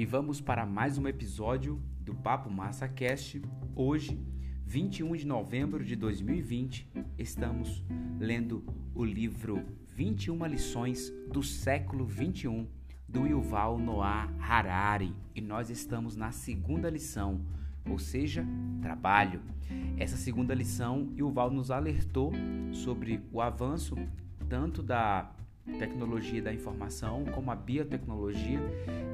e vamos para mais um episódio do Papo Massa Cast. Hoje, 21 de novembro de 2020, estamos lendo o livro 21 lições do século 21 do Yuval Noah Harari e nós estamos na segunda lição, ou seja, trabalho. Essa segunda lição, Yuval nos alertou sobre o avanço tanto da tecnologia da informação como a biotecnologia,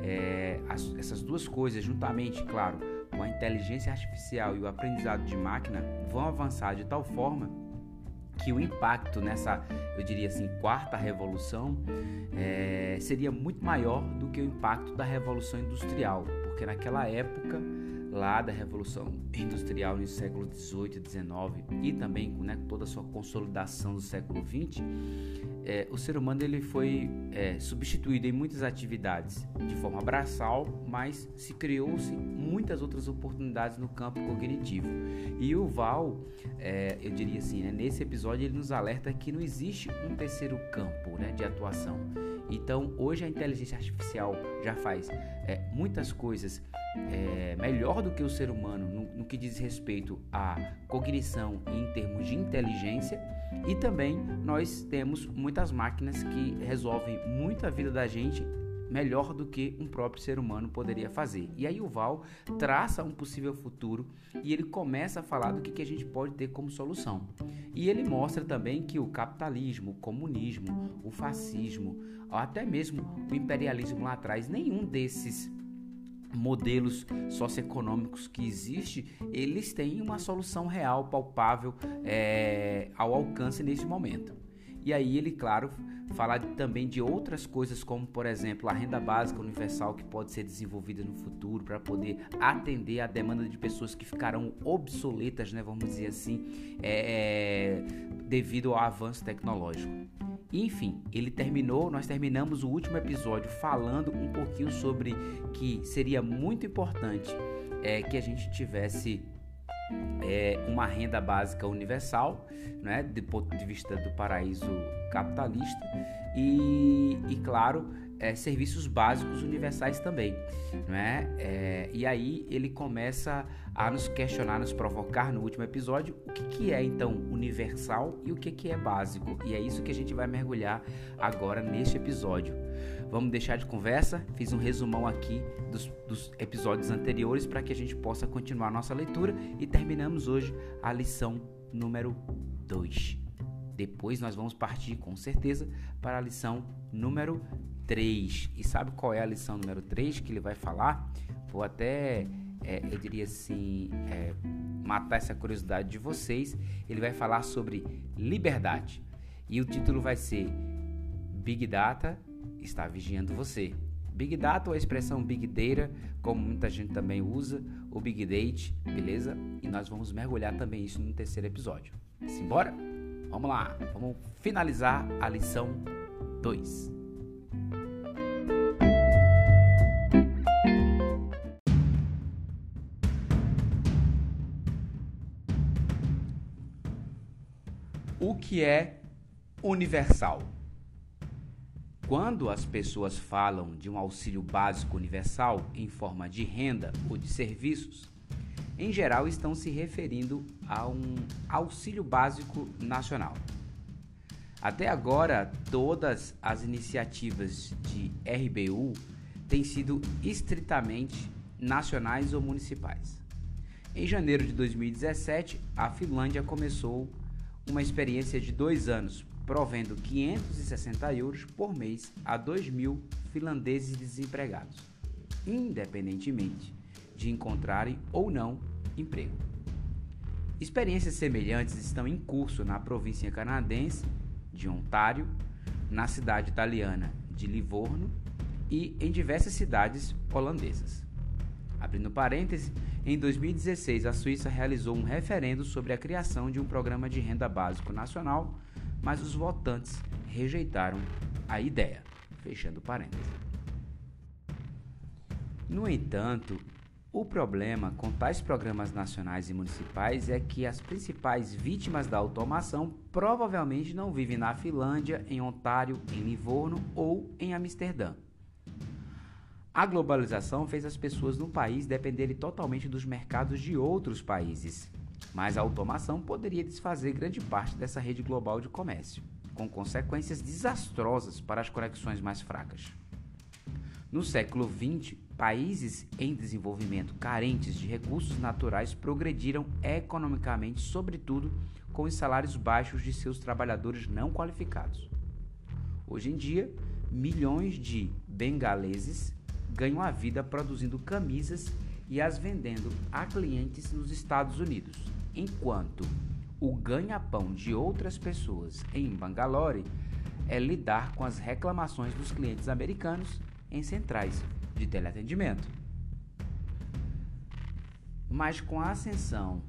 é, as, essas duas coisas juntamente, claro, com a inteligência artificial e o aprendizado de máquina vão avançar de tal forma que o impacto nessa, eu diria assim, quarta revolução é, seria muito maior do que o impacto da revolução industrial, porque naquela época lá da Revolução Industrial no século XVIII e XIX e também né, toda a sua consolidação do século XX, é, o ser humano ele foi é, substituído em muitas atividades de forma braçal, mas se criou-se muitas outras oportunidades no campo cognitivo. E o Val, é, eu diria assim, né, nesse episódio ele nos alerta que não existe um terceiro campo né, de atuação. Então, hoje a inteligência artificial já faz é, muitas coisas é, melhor do que o ser humano no, no que diz respeito à cognição e em termos de inteligência. E também nós temos muitas máquinas que resolvem muito a vida da gente melhor do que um próprio ser humano poderia fazer. E aí o Val traça um possível futuro e ele começa a falar do que, que a gente pode ter como solução. E ele mostra também que o capitalismo, o comunismo, o fascismo, até mesmo o imperialismo lá atrás, nenhum desses modelos socioeconômicos que existe, eles têm uma solução real, palpável é, ao alcance nesse momento. E aí ele, claro, fala também de outras coisas, como por exemplo a renda básica universal que pode ser desenvolvida no futuro para poder atender a demanda de pessoas que ficarão obsoletas, né, vamos dizer assim, é, devido ao avanço tecnológico. Enfim, ele terminou, nós terminamos o último episódio falando um pouquinho sobre que seria muito importante é, que a gente tivesse é, uma renda básica universal, né, do ponto de vista do paraíso capitalista, e, e claro, é, serviços básicos universais também, né? É, e aí ele começa a nos questionar, nos provocar no último episódio o que, que é então universal e o que, que é básico. E é isso que a gente vai mergulhar agora neste episódio. Vamos deixar de conversa, fiz um resumão aqui dos, dos episódios anteriores para que a gente possa continuar nossa leitura e terminamos hoje a lição número 2. Depois nós vamos partir com certeza para a lição número 3. E sabe qual é a lição número 3 que ele vai falar? Vou até, é, eu diria assim, é, matar essa curiosidade de vocês. Ele vai falar sobre liberdade. E o título vai ser Big Data está vigiando você. Big Data ou a expressão Big Data, como muita gente também usa, o Big Data, beleza? E nós vamos mergulhar também isso no terceiro episódio. Simbora? Vamos lá, vamos finalizar a lição 2. O que é universal? Quando as pessoas falam de um auxílio básico universal em forma de renda ou de serviços, em geral estão se referindo a um auxílio básico nacional. Até agora, todas as iniciativas de RBU têm sido estritamente nacionais ou municipais. Em janeiro de 2017, a Finlândia começou uma experiência de dois anos, provendo 560 euros por mês a 2 mil finlandeses desempregados, independentemente de encontrarem ou não emprego. Experiências semelhantes estão em curso na província canadense de Ontário, na cidade italiana de Livorno e em diversas cidades holandesas. Abrindo parêntese, em 2016 a Suíça realizou um referendo sobre a criação de um programa de renda básico nacional, mas os votantes rejeitaram a ideia. Fechando parênteses. No entanto, o problema com tais programas nacionais e municipais é que as principais vítimas da automação provavelmente não vivem na Finlândia, em Ontário, em Livorno ou em Amsterdã. A globalização fez as pessoas no país dependerem totalmente dos mercados de outros países, mas a automação poderia desfazer grande parte dessa rede global de comércio, com consequências desastrosas para as conexões mais fracas. No século XX, países em desenvolvimento carentes de recursos naturais progrediram economicamente, sobretudo com os salários baixos de seus trabalhadores não qualificados. Hoje em dia, milhões de bengaleses ganham a vida produzindo camisas e as vendendo a clientes nos Estados Unidos, enquanto o ganha-pão de outras pessoas em Bangalore é lidar com as reclamações dos clientes americanos em centrais de teleatendimento. Mas com a ascensão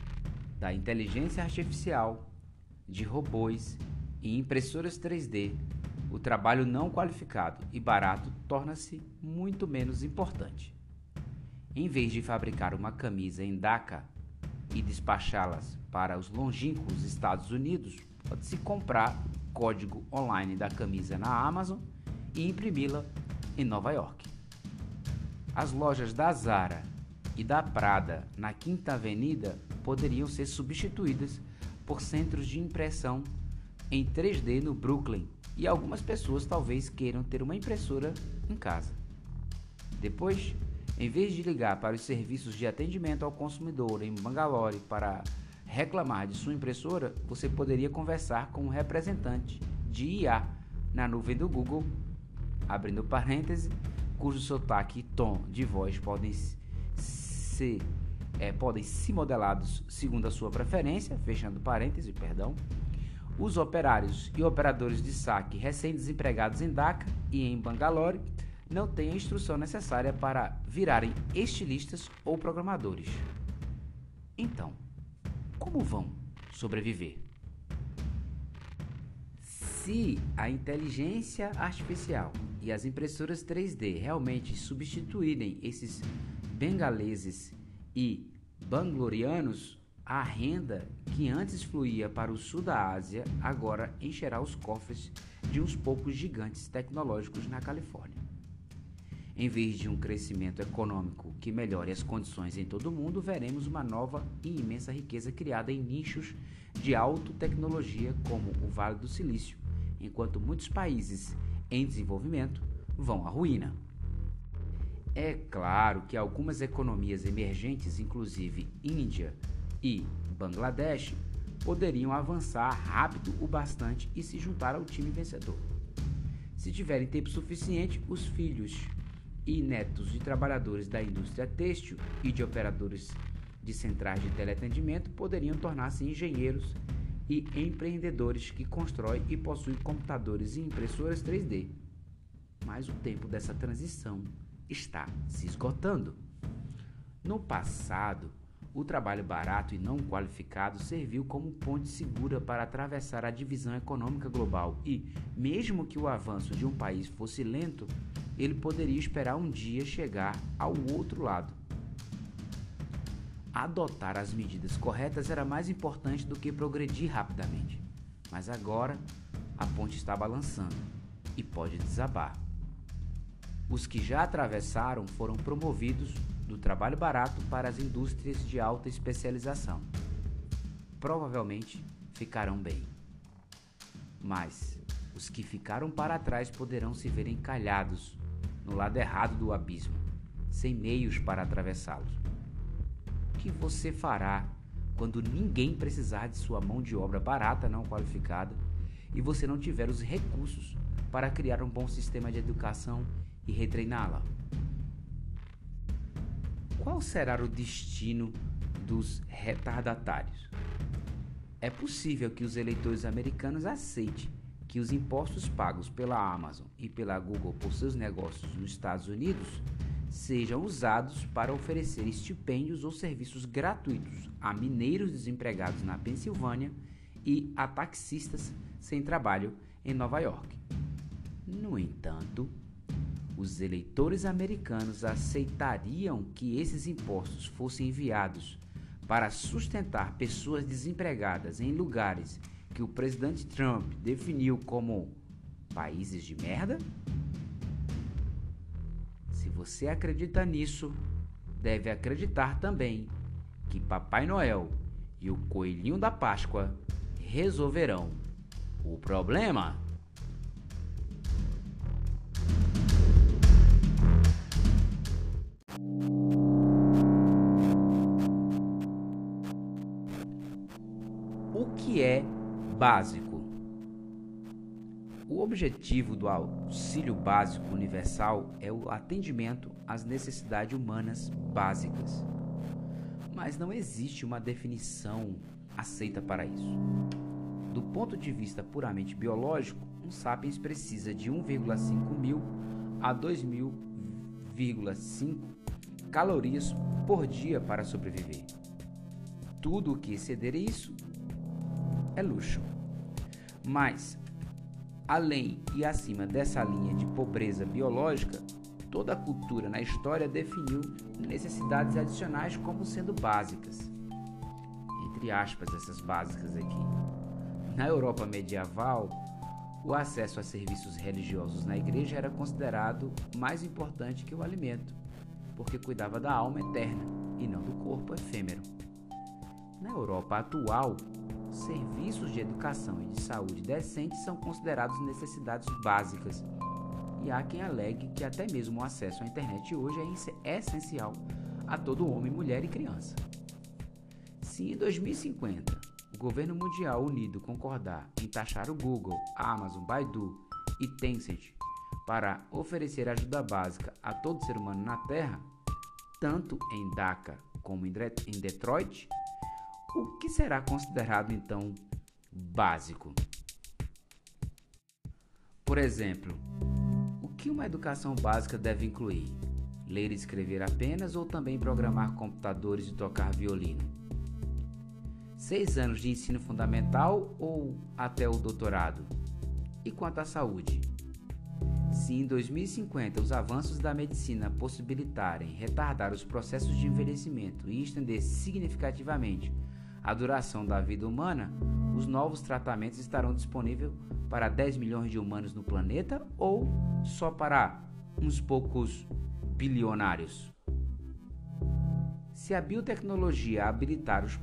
da inteligência artificial, de robôs e impressoras 3D, o trabalho não qualificado e barato torna-se muito menos importante. Em vez de fabricar uma camisa em Dhaka e despachá-las para os longínquos Estados Unidos, pode-se comprar código online da camisa na Amazon e imprimi-la em Nova York. As lojas da Zara e da Prada na Quinta Avenida poderiam ser substituídas por centros de impressão em 3D no Brooklyn e algumas pessoas talvez queiram ter uma impressora em casa. Depois, em vez de ligar para os serviços de atendimento ao consumidor em Bangalore para reclamar de sua impressora, você poderia conversar com um representante de IA na nuvem do Google abrindo parêntese, cujo sotaque e tom de voz podem ser é, podem ser modelados segundo a sua preferência, fechando parêntese, perdão. Os operários e operadores de saque recém-desempregados em Dhaka e em Bangalore não têm a instrução necessária para virarem estilistas ou programadores. Então, como vão sobreviver? Se a inteligência artificial e as impressoras 3D realmente substituírem esses bengaleses e banglorianos, a renda que antes fluía para o sul da Ásia agora encherá os cofres de uns poucos gigantes tecnológicos na Califórnia. Em vez de um crescimento econômico que melhore as condições em todo o mundo, veremos uma nova e imensa riqueza criada em nichos de alta tecnologia como o Vale do Silício, enquanto muitos países em desenvolvimento vão à ruína. É claro que algumas economias emergentes, inclusive Índia e Bangladesh, poderiam avançar rápido o bastante e se juntar ao time vencedor. Se tiverem tempo suficiente, os filhos e netos de trabalhadores da indústria têxtil e de operadores de centrais de teleatendimento poderiam tornar-se engenheiros e empreendedores que constroem e possuem computadores e impressoras 3D. Mas o tempo dessa transição está se esgotando. No passado, o trabalho barato e não qualificado serviu como ponte segura para atravessar a divisão econômica global e, mesmo que o avanço de um país fosse lento, ele poderia esperar um dia chegar ao outro lado adotar as medidas corretas era mais importante do que progredir rapidamente. Mas agora a ponte está balançando e pode desabar. Os que já atravessaram foram promovidos do trabalho barato para as indústrias de alta especialização. Provavelmente ficarão bem. Mas os que ficaram para trás poderão se ver encalhados no lado errado do abismo, sem meios para atravessá-los que você fará quando ninguém precisar de sua mão de obra barata não qualificada e você não tiver os recursos para criar um bom sistema de educação e retreiná-la? Qual será o destino dos retardatários? É possível que os eleitores americanos aceitem que os impostos pagos pela Amazon e pela Google por seus negócios nos Estados Unidos sejam usados para oferecer estipêndios ou serviços gratuitos a mineiros desempregados na Pensilvânia e a taxistas sem trabalho em Nova York. No entanto, os eleitores americanos aceitariam que esses impostos fossem enviados para sustentar pessoas desempregadas em lugares que o presidente Trump definiu como países de merda? você acredita nisso, deve acreditar também que Papai Noel e o Coelhinho da Páscoa resolverão o problema. Básico? O objetivo do auxílio básico universal é o atendimento às necessidades humanas básicas. Mas não existe uma definição aceita para isso. Do ponto de vista puramente biológico, um sapiens precisa de 1,5 mil a 2.000,5 calorias por dia para sobreviver. Tudo o que exceder isso é luxo. Mas Além e acima dessa linha de pobreza biológica, toda a cultura na história definiu necessidades adicionais como sendo básicas. Entre aspas, essas básicas aqui. Na Europa medieval, o acesso a serviços religiosos na igreja era considerado mais importante que o alimento, porque cuidava da alma eterna e não do corpo efêmero. Na Europa atual, serviços de educação e de saúde decentes são considerados necessidades básicas. E há quem alegue que até mesmo o acesso à internet hoje é essencial a todo homem, mulher e criança. Se em 2050 o governo mundial unido concordar em taxar o Google, a Amazon, Baidu e Tencent para oferecer ajuda básica a todo ser humano na Terra, tanto em Dhaka como em Detroit, o que será considerado então básico? Por exemplo, o que uma educação básica deve incluir? Ler e escrever apenas ou também programar computadores e tocar violino? Seis anos de ensino fundamental ou até o doutorado? E quanto à saúde? Se em 2050 os avanços da medicina possibilitarem retardar os processos de envelhecimento e estender significativamente a duração da vida humana, os novos tratamentos estarão disponíveis para 10 milhões de humanos no planeta ou só para uns poucos bilionários? Se a biotecnologia habilitar os,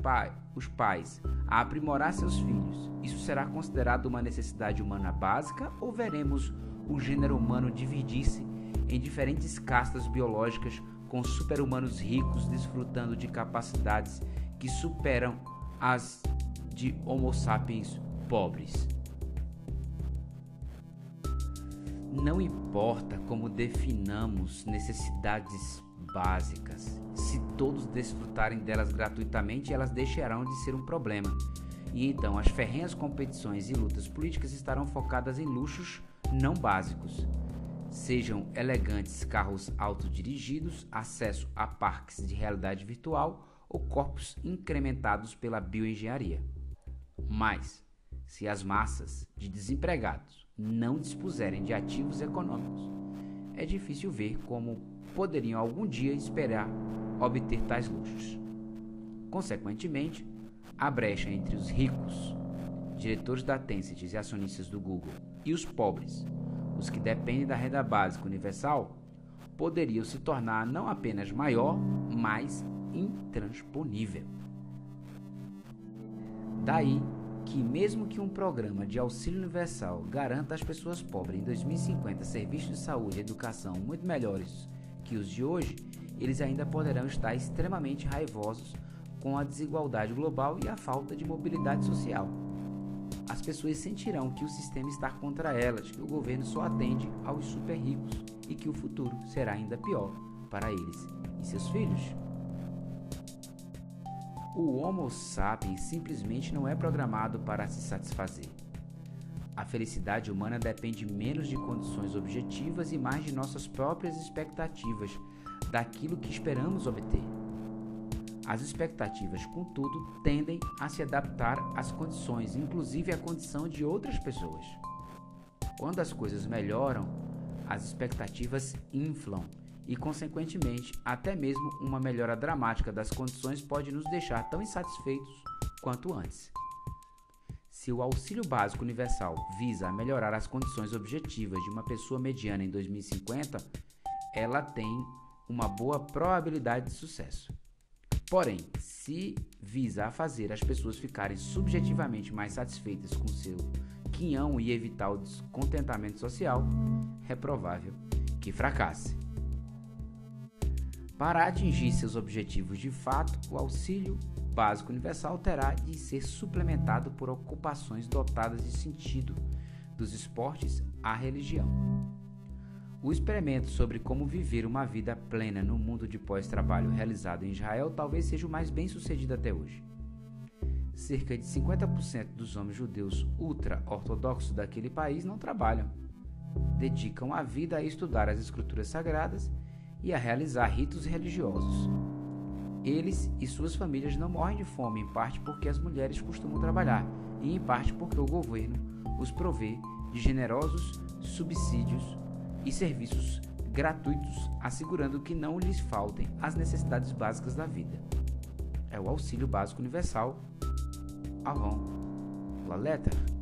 os pais a aprimorar seus filhos, isso será considerado uma necessidade humana básica ou veremos o gênero humano dividir-se em diferentes castas biológicas com super-humanos ricos desfrutando de capacidades que superam as de Homo sapiens pobres. Não importa como definamos necessidades básicas, se todos desfrutarem delas gratuitamente, elas deixarão de ser um problema. E então as ferrenhas competições e lutas políticas estarão focadas em luxos não básicos. Sejam elegantes carros autodirigidos, acesso a parques de realidade virtual ou corpos incrementados pela bioengenharia. Mas, se as massas de desempregados não dispuserem de ativos econômicos, é difícil ver como poderiam algum dia esperar obter tais luxos. Consequentemente, a brecha entre os ricos, diretores da Tencent e acionistas do Google, e os pobres, os que dependem da renda básica universal, poderiam se tornar não apenas maior, mas intransponível. Daí que, mesmo que um programa de auxílio universal garanta às pessoas pobres em 2050 serviços de saúde e educação muito melhores que os de hoje, eles ainda poderão estar extremamente raivosos com a desigualdade global e a falta de mobilidade social. As pessoas sentirão que o sistema está contra elas, que o governo só atende aos super ricos e que o futuro será ainda pior para eles e seus filhos. O Homo sapiens simplesmente não é programado para se satisfazer. A felicidade humana depende menos de condições objetivas e mais de nossas próprias expectativas, daquilo que esperamos obter. As expectativas, contudo, tendem a se adaptar às condições, inclusive à condição de outras pessoas. Quando as coisas melhoram, as expectativas inflam e, consequentemente, até mesmo uma melhora dramática das condições pode nos deixar tão insatisfeitos quanto antes. Se o auxílio básico universal visa melhorar as condições objetivas de uma pessoa mediana em 2050, ela tem uma boa probabilidade de sucesso. Porém, se visa a fazer as pessoas ficarem subjetivamente mais satisfeitas com seu quinhão e evitar o descontentamento social, é provável que fracasse. Para atingir seus objetivos de fato, o auxílio básico universal terá de ser suplementado por ocupações dotadas de sentido, dos esportes à religião. O experimento sobre como viver uma vida plena no mundo de pós-trabalho realizado em Israel talvez seja o mais bem sucedido até hoje. Cerca de 50% dos homens judeus ultra-ortodoxos daquele país não trabalham. Dedicam a vida a estudar as escrituras sagradas e a realizar ritos religiosos. Eles e suas famílias não morrem de fome, em parte porque as mulheres costumam trabalhar, e em parte porque o governo os provê de generosos subsídios e serviços gratuitos, assegurando que não lhes faltem as necessidades básicas da vida. É o auxílio básico universal. Avant la lettre.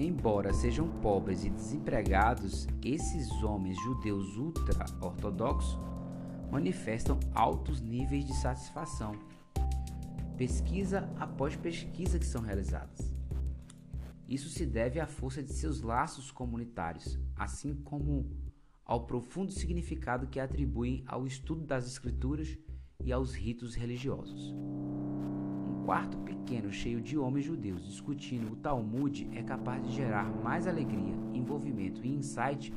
Embora sejam pobres e desempregados, esses homens judeus ultra-ortodoxos manifestam altos níveis de satisfação. Pesquisa após pesquisa que são realizadas. Isso se deve à força de seus laços comunitários, assim como ao profundo significado que atribuem ao estudo das Escrituras e aos ritos religiosos. Quarto pequeno cheio de homens judeus discutindo o Talmud é capaz de gerar mais alegria, envolvimento e insight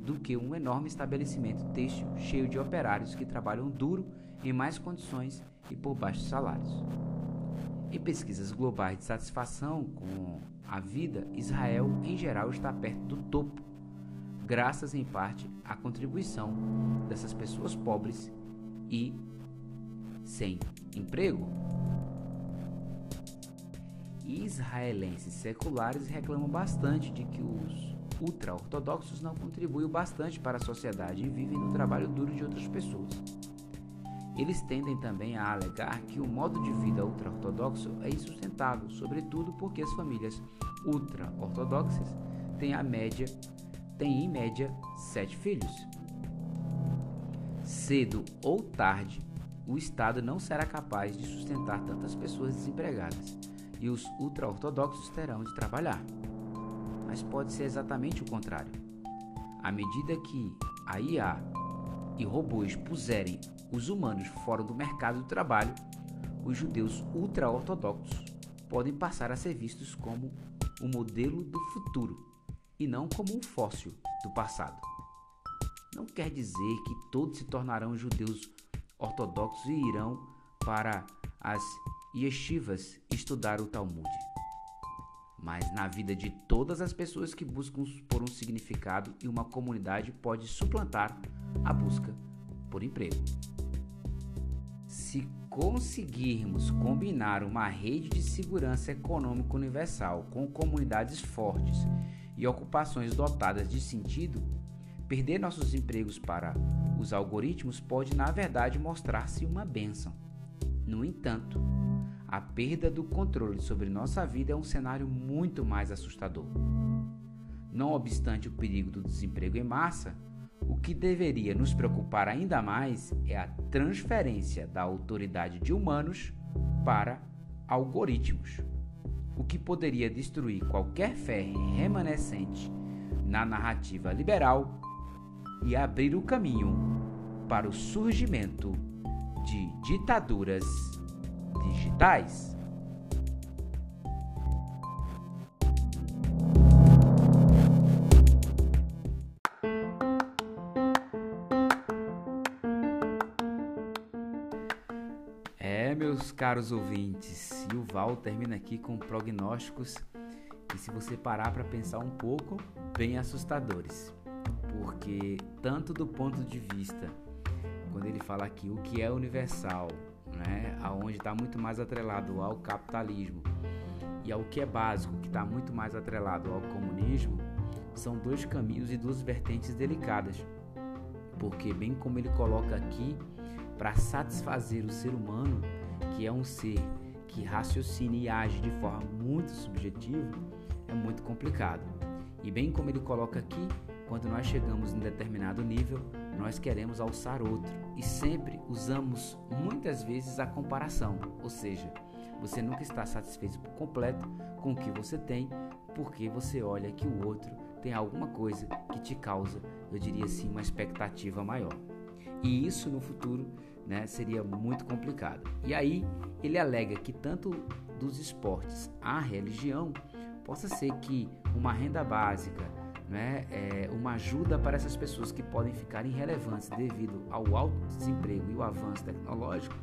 do que um enorme estabelecimento têxtil cheio de operários que trabalham duro em mais condições e por baixos salários. Em pesquisas globais de satisfação com a vida, Israel em geral está perto do topo, graças em parte à contribuição dessas pessoas pobres e sem emprego. Israelenses seculares reclamam bastante de que os ultra-ortodoxos não contribuem bastante para a sociedade e vivem no trabalho duro de outras pessoas. Eles tendem também a alegar que o modo de vida ultra-ortodoxo é insustentável, sobretudo porque as famílias ultra-ortodoxas têm a média têm em média sete filhos. Cedo ou tarde, o Estado não será capaz de sustentar tantas pessoas desempregadas e os ultra-ortodoxos terão de trabalhar. Mas pode ser exatamente o contrário. À medida que a IA e robôs puserem os humanos fora do mercado do trabalho, os judeus ultra-ortodoxos podem passar a ser vistos como o modelo do futuro e não como um fóssil do passado. Não quer dizer que todos se tornarão judeus ortodoxos e irão para as yeshivas estudar o Talmud. Mas na vida de todas as pessoas que buscam por um significado e uma comunidade pode suplantar a busca por emprego. Se conseguirmos combinar uma rede de segurança econômica universal com comunidades fortes e ocupações dotadas de sentido, perder nossos empregos para os algoritmos pode, na verdade, mostrar-se uma benção. No entanto, a perda do controle sobre nossa vida é um cenário muito mais assustador. Não obstante o perigo do desemprego em massa, o que deveria nos preocupar ainda mais é a transferência da autoridade de humanos para algoritmos, o que poderia destruir qualquer fé remanescente na narrativa liberal e abrir o caminho para o surgimento ditaduras digitais. meus caros ouvintes, e o Val termina aqui com prognósticos que, se você parar para pensar um pouco, bem assustadores. Porque, tanto do ponto de vista, quando ele fala aqui o que é universal, né, aonde está muito mais atrelado ao capitalismo, e ao que é básico, que está muito mais atrelado ao comunismo, são dois caminhos e duas vertentes delicadas. Porque, bem como ele coloca aqui, para satisfazer o ser humano, que é um ser que raciocina e age de forma muito subjetiva, é muito complicado. E bem como ele coloca aqui, quando nós chegamos em determinado nível, nós queremos alçar outro e sempre usamos muitas vezes a comparação, ou seja, você nunca está satisfeito por completo com o que você tem, porque você olha que o outro tem alguma coisa que te causa, eu diria assim, uma expectativa maior. E isso no futuro né, seria muito complicado. E aí ele alega que tanto dos esportes à religião possa ser que uma renda básica, né, é, uma ajuda para essas pessoas que podem ficar irrelevantes devido ao alto desemprego e o avanço tecnológico,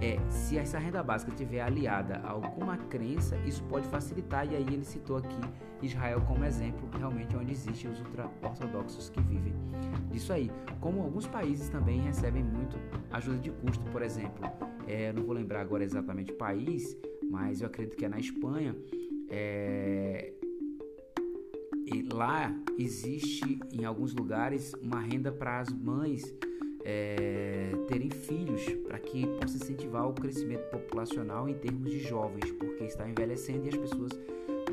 é, se essa renda básica estiver aliada a alguma crença, isso pode facilitar. E aí ele citou aqui Israel como exemplo, realmente onde existem os ultra-ortodoxos que vivem disso aí. Como alguns países também recebem muito ajuda de custo, por exemplo, é, não vou lembrar agora exatamente o país, mas eu acredito que é na Espanha. É, e lá existe em alguns lugares uma renda para as mães é, terem filhos para que possa incentivar o crescimento populacional em termos de jovens, porque está envelhecendo e as pessoas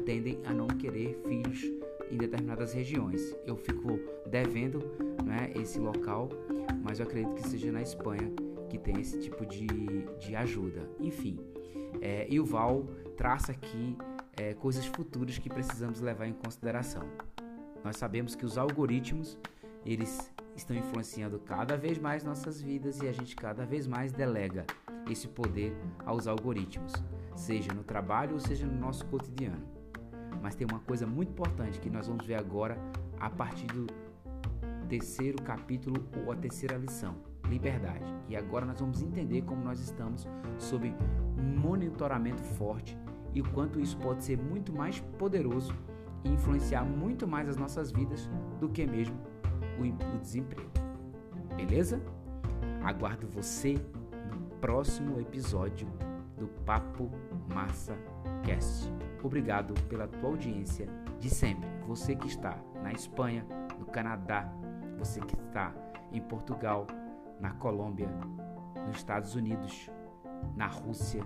tendem a não querer filhos em determinadas regiões. Eu fico devendo né, esse local, mas eu acredito que seja na Espanha que tem esse tipo de, de ajuda. Enfim, é, Val traça aqui é, coisas futuras que precisamos levar em consideração. Nós sabemos que os algoritmos eles estão influenciando cada vez mais nossas vidas e a gente cada vez mais delega esse poder aos algoritmos, seja no trabalho ou seja no nosso cotidiano. Mas tem uma coisa muito importante que nós vamos ver agora a partir do terceiro capítulo ou a terceira lição, liberdade. E agora nós vamos entender como nós estamos sob monitoramento forte e o quanto isso pode ser muito mais poderoso e influenciar muito mais as nossas vidas do que mesmo o, o desemprego. Beleza? Aguardo você no próximo episódio do Papo Massa Cast. Obrigado pela tua audiência de sempre. Você que está na Espanha, no Canadá, você que está em Portugal, na Colômbia, nos Estados Unidos, na Rússia,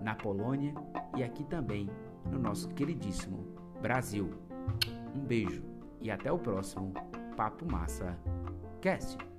na Polônia e aqui também no nosso queridíssimo Brasil. Um beijo e até o próximo Papo Massa Cast.